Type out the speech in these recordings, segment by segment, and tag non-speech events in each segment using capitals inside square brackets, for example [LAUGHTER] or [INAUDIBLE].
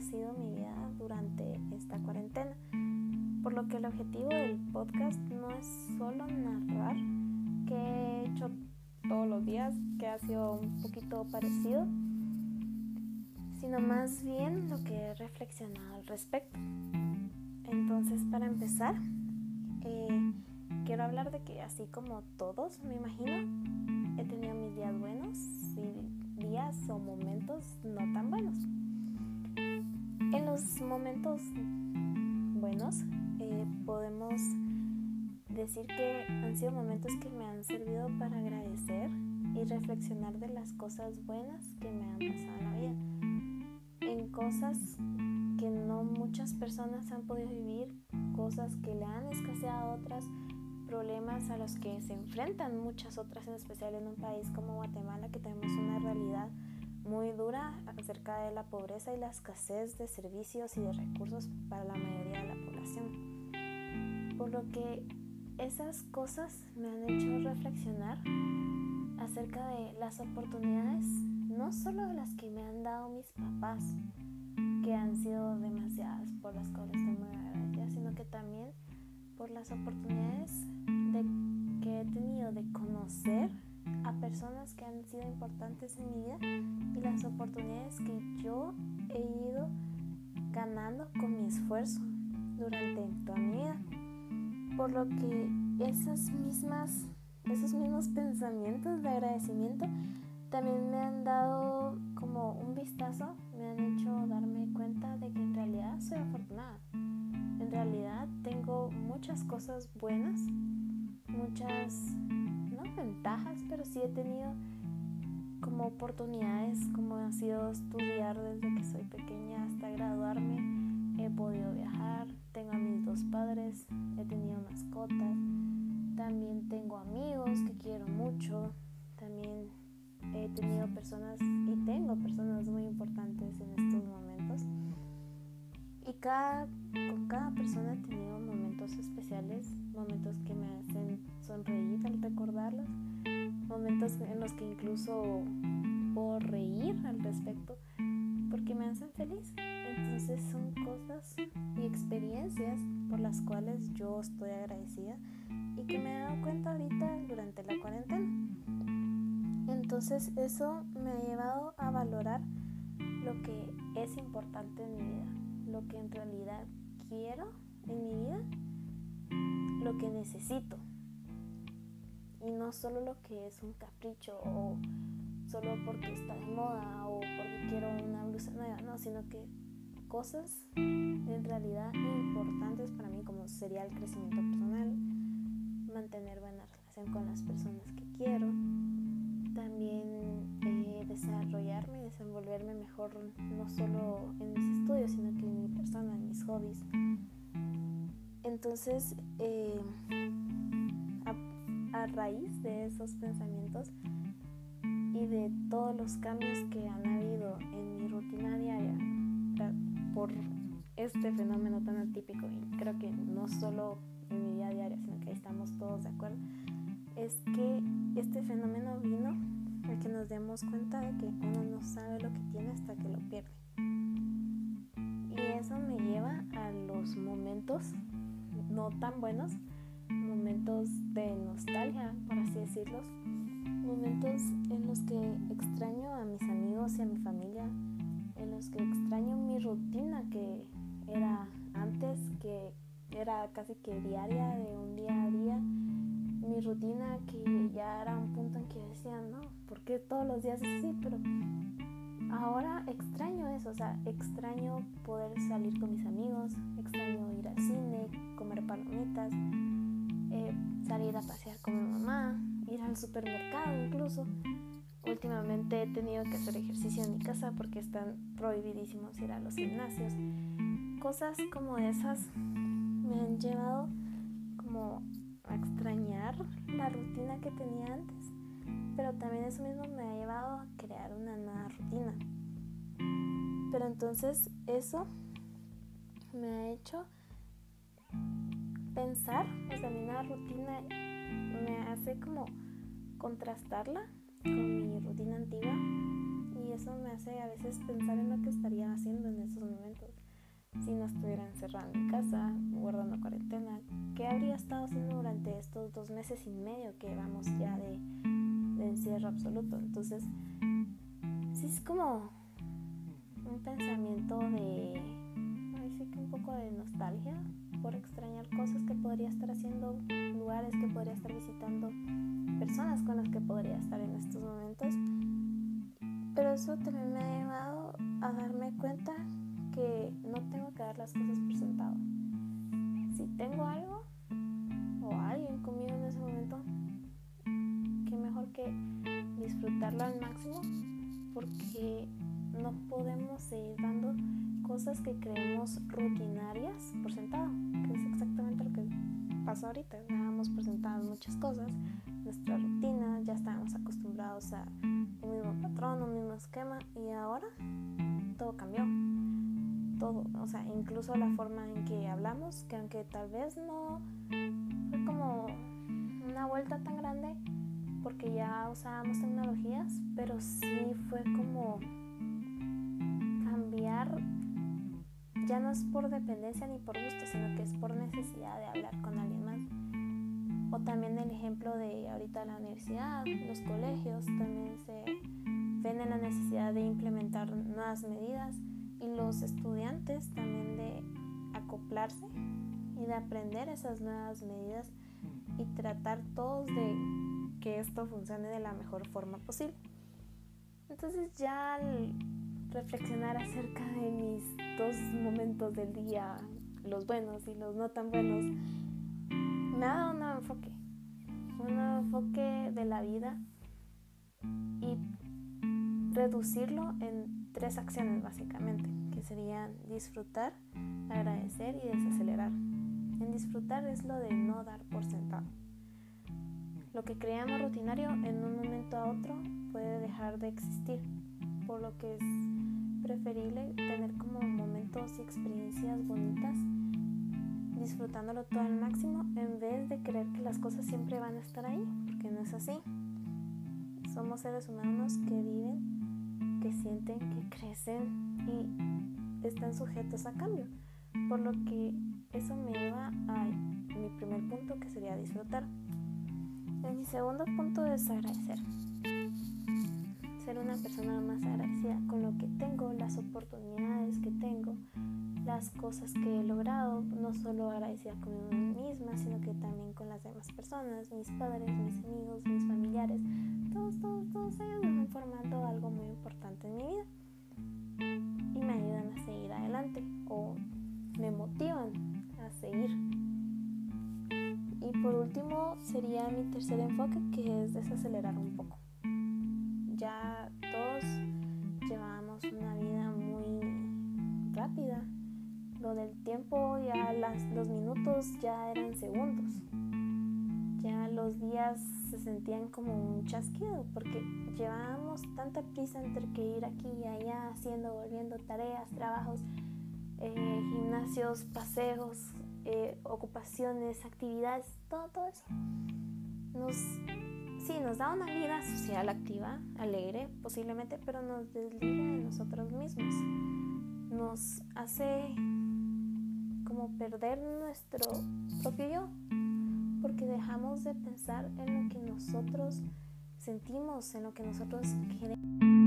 ha sido mi vida durante esta cuarentena. Por lo que el objetivo del podcast no es solo narrar que he hecho todos los días, que ha sido un poquito parecido, sino más bien lo que he reflexionado al respecto. Entonces, para empezar, eh, quiero hablar de que así como todos, me imagino, he tenido mis días buenos y días o momentos no tan buenos. En los momentos buenos eh, podemos decir que han sido momentos que me han servido para agradecer y reflexionar de las cosas buenas que me han pasado en la vida. En cosas que no muchas personas han podido vivir, cosas que le han escaseado a otras, problemas a los que se enfrentan muchas otras, en especial en un país como Guatemala, que tenemos una realidad muy dura acerca de la pobreza y la escasez de servicios y de recursos para la mayoría de la población. Por lo que esas cosas me han hecho reflexionar acerca de las oportunidades, no solo de las que me han dado mis papás, que han sido demasiadas por las cuales estoy muy agradecida, sino que también por las oportunidades de, que he tenido de conocer a personas que han sido importantes en mi vida y las oportunidades que yo he ido ganando con mi esfuerzo durante toda mi vida. Por lo que esas mismas, esos mismos pensamientos de agradecimiento también me han dado como un vistazo, me han hecho darme cuenta de que en realidad soy afortunada. En realidad tengo muchas cosas buenas, muchas, no ventajas, pero sí he tenido como oportunidades, como ha sido estudiar desde que soy pequeña hasta graduarme. He podido viajar, tengo a mis dos padres, he tenido mascotas, también tengo amigos que quiero mucho, también he tenido personas y tengo personas muy importantes en estos momentos. Y cada, con cada persona he tenido momentos especiales, momentos que me hacen sonreír al recordarlos, momentos en los que incluso puedo reír al respecto porque me hacen feliz. Entonces son cosas y experiencias por las cuales yo estoy agradecida y que me he dado cuenta ahorita durante la cuarentena. Entonces eso me ha llevado a valorar lo que es importante en mi vida, lo que en realidad quiero en mi vida, lo que necesito. Y no solo lo que es un capricho o solo porque está de moda o porque quiero una blusa nueva, no, sino que cosas en realidad importantes para mí como sería el crecimiento personal, mantener buena relación con las personas que quiero, también eh, desarrollarme desenvolverme mejor no solo en mis estudios, sino que en mi persona, en mis hobbies. Entonces, eh, a, a raíz de esos pensamientos y de todos los cambios que han habido en mi rutina diaria por este fenómeno tan atípico, y creo que no solo en mi vida diaria, sino que ahí estamos todos de acuerdo, es que este fenómeno vino a que nos demos cuenta de que uno no sabe lo que tiene hasta que lo pierde. Y eso me lleva a los momentos no tan buenos, momentos de nostalgia, por así decirlos, momentos en los que extraño a mis amigos y a mi familia, en los que extraño mi rutina que era antes, que era casi que diaria, de un día a día. Mi rutina que ya era un punto en que decía, no, ¿por qué todos los días así? Pero ahora extraño eso, o sea, extraño poder salir con mis amigos, extraño ir al cine, comer palomitas, eh, salir a pasear con mi mamá, ir al supermercado incluso. Últimamente he tenido que hacer ejercicio en mi casa porque están prohibidísimos ir a los gimnasios. Cosas como esas me han llevado como a extrañar la rutina que tenía antes, pero también eso mismo me ha llevado a crear una nueva rutina. Pero entonces eso me ha hecho pensar, o sea, mi nueva rutina me hace como contrastarla con mi rutina antigua y eso me hace a veces pensar en lo que estaría haciendo en esos si no estuviera encerrada en mi casa, guardando cuarentena, ¿qué habría estado haciendo durante estos dos meses y medio que vamos ya de, de encierro absoluto? Entonces, sí es como un pensamiento de, un poco de nostalgia por extrañar cosas que podría estar haciendo, lugares que podría estar visitando, personas con las que podría estar en estos momentos. Pero eso también me ha llevado a darme cuenta que no tengo que dar las cosas por sentado. Si tengo algo o alguien conmigo en ese momento, que disfrutarlo al máximo porque no podemos seguir dando cosas que creemos rutinarias por sentado, que es exactamente lo que pasa ahorita. Dábamos por sentadas muchas cosas, nuestra rutina, ya estábamos acostumbrados a un mismo patrón, un mismo esquema y ahora todo cambió. Todo, o sea, incluso la forma en que hablamos, que aunque tal vez no fue como una vuelta tan grande, porque ya usábamos tecnologías, pero sí fue como cambiar, ya no es por dependencia ni por gusto, sino que es por necesidad de hablar con alguien más. O también el ejemplo de ahorita la universidad, los colegios también se ven en la necesidad de implementar nuevas medidas y los estudiantes también de acoplarse y de aprender esas nuevas medidas y tratar todos de que esto funcione de la mejor forma posible. Entonces ya al reflexionar acerca de mis dos momentos del día, los buenos y los no tan buenos, me ha dado un nuevo enfoque, un nuevo enfoque de la vida y reducirlo en tres acciones básicamente, que serían disfrutar, agradecer y desacelerar. En disfrutar es lo de no dar por sentado. Lo que creamos rutinario en un momento a otro puede dejar de existir, por lo que es preferible tener como momentos y experiencias bonitas, disfrutándolo todo al máximo en vez de creer que las cosas siempre van a estar ahí, porque no es así. Somos seres humanos que viven, que sienten, que crecen y están sujetos a cambio, por lo que eso me lleva a mi primer punto que sería disfrutar. En mi segundo punto es agradecer. Ser una persona más agradecida con lo que tengo, las oportunidades que tengo, las cosas que he logrado, no solo agradecida conmigo misma, sino que también con las demás personas, mis padres, mis amigos, mis familiares, todos, todos, todos ellos me han formado algo muy importante en mi vida y me ayudan a seguir adelante o me motivan a seguir por último sería mi tercer enfoque que es desacelerar un poco. Ya todos llevamos una vida muy rápida, donde el tiempo ya las, los minutos ya eran segundos. Ya los días se sentían como un chasquido porque llevábamos tanta prisa entre que ir aquí y allá haciendo, volviendo tareas, trabajos, eh, gimnasios, paseos, eh, ocupaciones, actividades, todo, todo eso. Nos, sí, nos da una vida social activa, alegre posiblemente, pero nos desliga de nosotros mismos. Nos hace como perder nuestro propio yo, porque dejamos de pensar en lo que nosotros sentimos, en lo que nosotros queremos.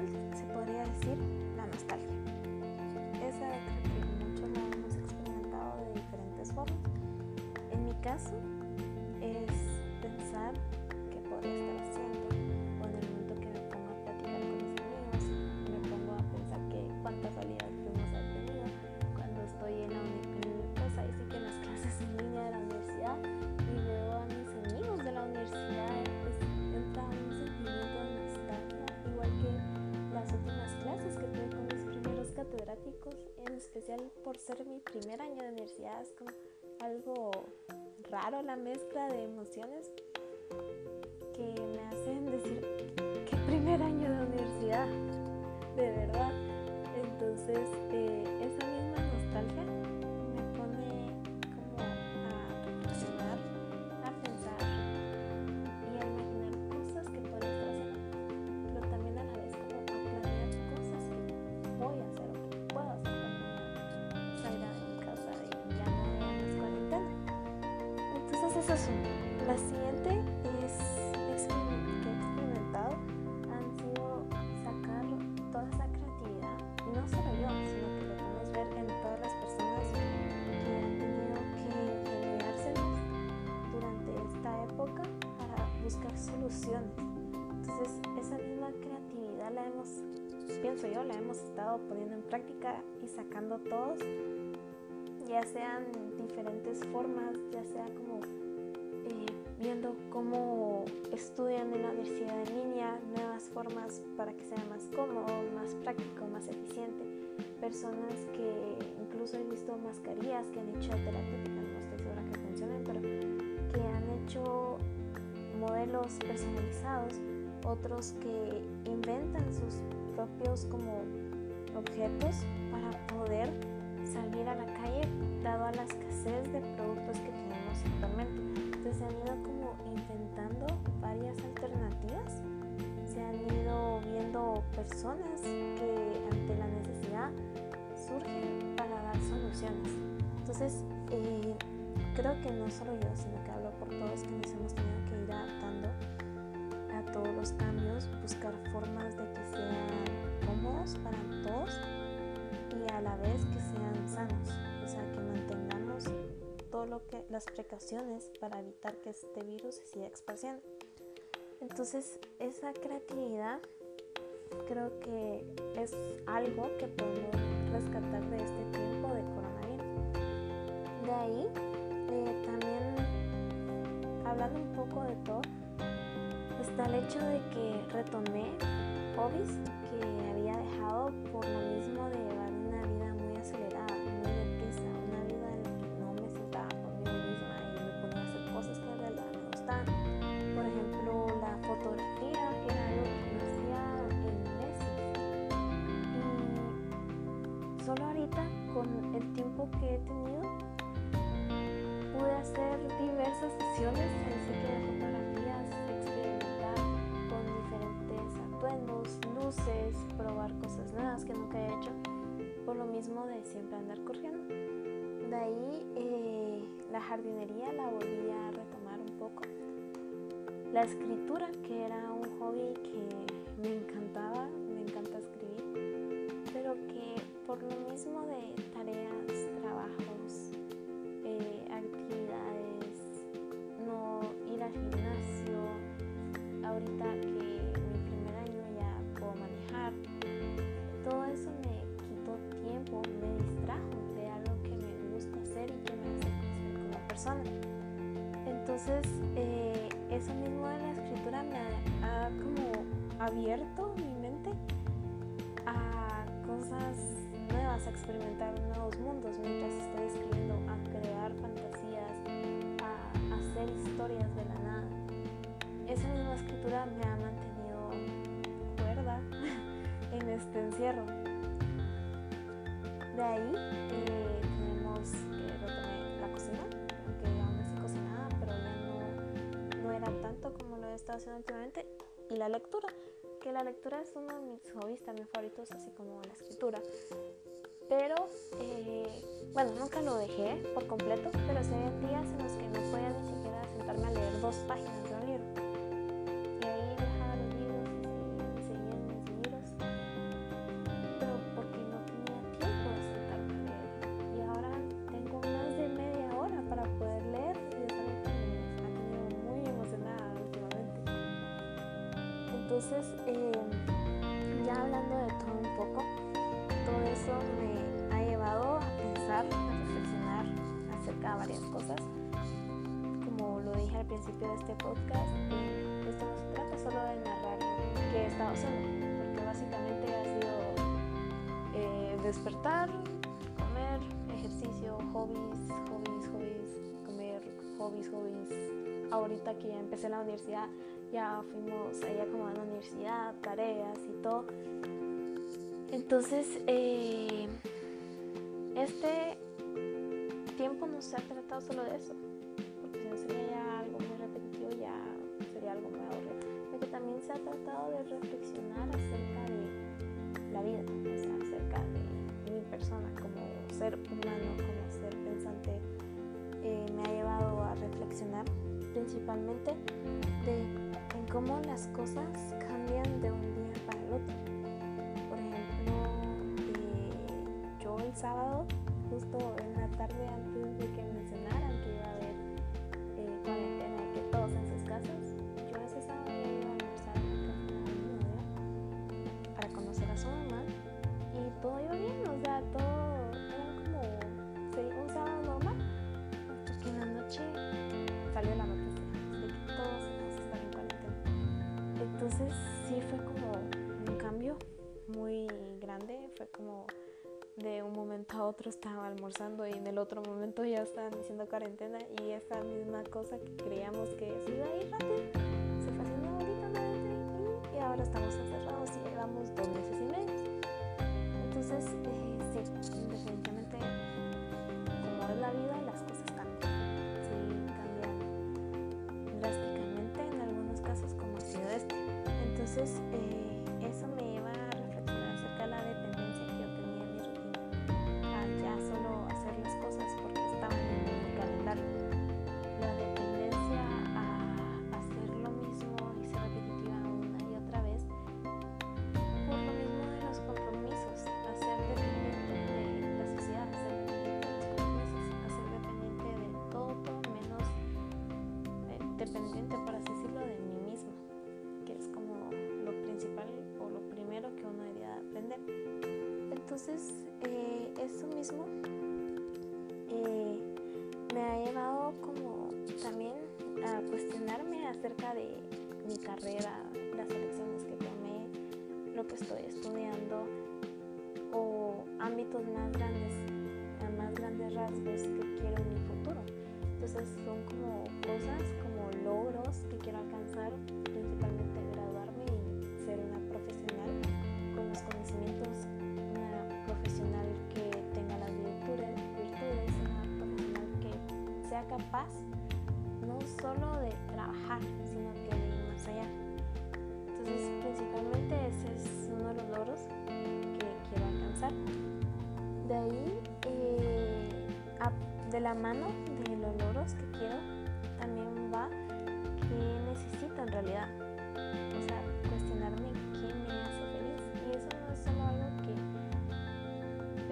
Se especial por ser mi primer año de universidad, es como algo raro la mezcla de emociones que me hacen decir que primer año de universidad, de verdad. Entonces, Es. La siguiente es que he experimentado han sido sacar toda esa creatividad, no solo yo, sino que lo podemos ver en todas las personas que han tenido que ingeniárselas durante esta época para buscar soluciones. Entonces, esa misma creatividad la hemos, pienso yo, la hemos estado poniendo en práctica y sacando todos, ya sean diferentes formas, ya sea como viendo cómo estudian en la universidad en línea, nuevas formas para que sea más cómodo, más práctico, más eficiente. Personas que incluso he visto mascarillas que han hecho terapéuticas, no estoy segura que funcionen, pero que han hecho modelos personalizados, otros que inventan sus propios como objetos para poder salir a la calle dado a la escasez de productos que tenemos actualmente. Entonces se han ido como inventando varias alternativas, se han ido viendo personas que ante la necesidad surgen para dar soluciones. Entonces eh, creo que no solo yo, sino que hablo por todos que nos hemos tenido que ir adaptando a todos los cambios, buscar formas de que sean cómodos para todos y a la vez que sean sanos, lo que las precauciones para evitar que este virus se siga esparciendo. Entonces, esa creatividad creo que es algo que podemos rescatar de este tiempo de coronavirus. De ahí, eh, también hablando un poco de todo, está el hecho de que retomé hobbies que había dejado por lo mismo de llevar diversas sesiones sitio de fotografías, experimentar con diferentes atuendos, luces, probar cosas nuevas que nunca he hecho, por lo mismo de siempre andar corriendo. De ahí eh, la jardinería la volví a retomar un poco. La escritura, que era un hobby que me encantaba, me encanta escribir, pero que por lo mismo de tareas, gimnasio, ahorita que mi primer año ya puedo manejar, todo eso me quitó tiempo, me distrajo de algo que me gusta hacer y que me hace crecer como persona. Entonces, eh, eso mismo de la escritura me ha, ha como abierto mi mente a cosas nuevas, a experimentar nuevos mundos mientras estoy escribiendo, a crear fantasías, hacer historias de la nada. Esa misma escritura me ha mantenido cuerda [LAUGHS] en este encierro. De ahí eh, tenemos que retomé la cocina, aunque aún así cocinaba, pero ya no, no era tanto como lo he estado haciendo últimamente. Y la lectura, que la lectura es uno de mis hobbies también favoritos, así como la escritura. Pero, eh, bueno, nunca lo dejé por completo, pero se había días en los que no podía sentarme a leer dos páginas estado porque básicamente ha sido eh, despertar, comer, ejercicio, hobbies, hobbies, hobbies, hobbies, hobbies. Ahorita que ya empecé la universidad, ya fuimos ahí acomodando la universidad, tareas y todo. Entonces, eh, este tiempo no se ha tratado solo de eso, reflexionar acerca de la vida, o sea, acerca de mi persona como ser humano, como ser pensante, eh, me ha llevado a reflexionar principalmente de en cómo las cosas cambian de un día para el otro. Por ejemplo, eh, yo el sábado justo en la tarde antes de que mencionaran Sí fue como un cambio muy grande, fue como de un momento a otro estaba almorzando y en el otro momento ya estaban diciendo cuarentena y esa misma cosa que creíamos que se iba a ir rápido se fue haciendo bonita y ahora estamos encerrados y llevamos dos meses y medio. Entonces, eh, sí, definitivamente como es la vida, Entonces, eh, eso mismo eh, me ha llevado como también a cuestionarme acerca de mi carrera, las elecciones que tomé, lo que estoy estudiando o ámbitos más grandes, a más grandes rasgos que quiero en mi futuro. Entonces son como cosas logros que quiero alcanzar, profesional que tenga las virtudes, virtudes una profesional que sea capaz no solo de trabajar, sino que de ir más allá. Entonces, principalmente ese es uno de los logros que quiero alcanzar. De ahí, eh, de la mano de los logros que quiero, también va necesito en realidad.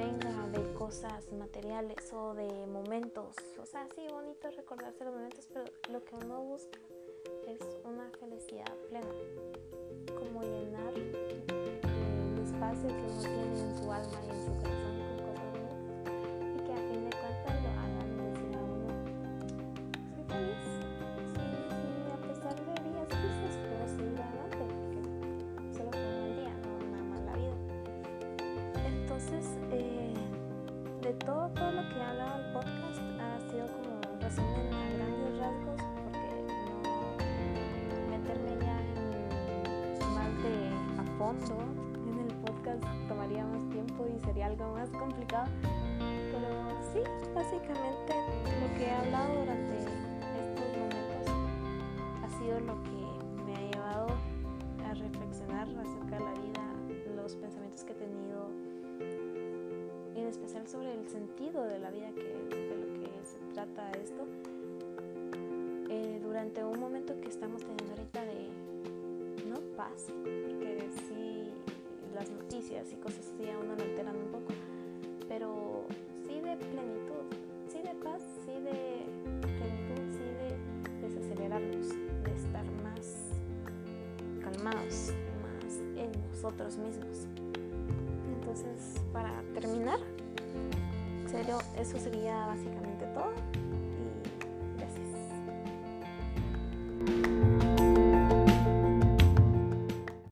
Venga de cosas materiales o de momentos. O sea, sí, bonito recordarse los momentos, pero lo que uno busca es una felicidad plena. Como llenar el espacio que uno tiene en su alma y en su corazón fondo en el podcast tomaría más tiempo y sería algo más complicado. Pero sí, básicamente lo que he hablado durante estos momentos ha sido lo que me ha llevado a reflexionar acerca de la vida, los pensamientos que he tenido especial sobre el sentido de la vida, que de lo que se trata esto, eh, durante un momento que estamos teniendo ahorita de paz, porque sí las noticias y cosas así a uno lo alteran un poco, pero sí de plenitud, sí de paz, sí de plenitud, sí de desacelerarnos, de estar más calmados, más en nosotros mismos. Entonces, para terminar, serio, eso sería básicamente todo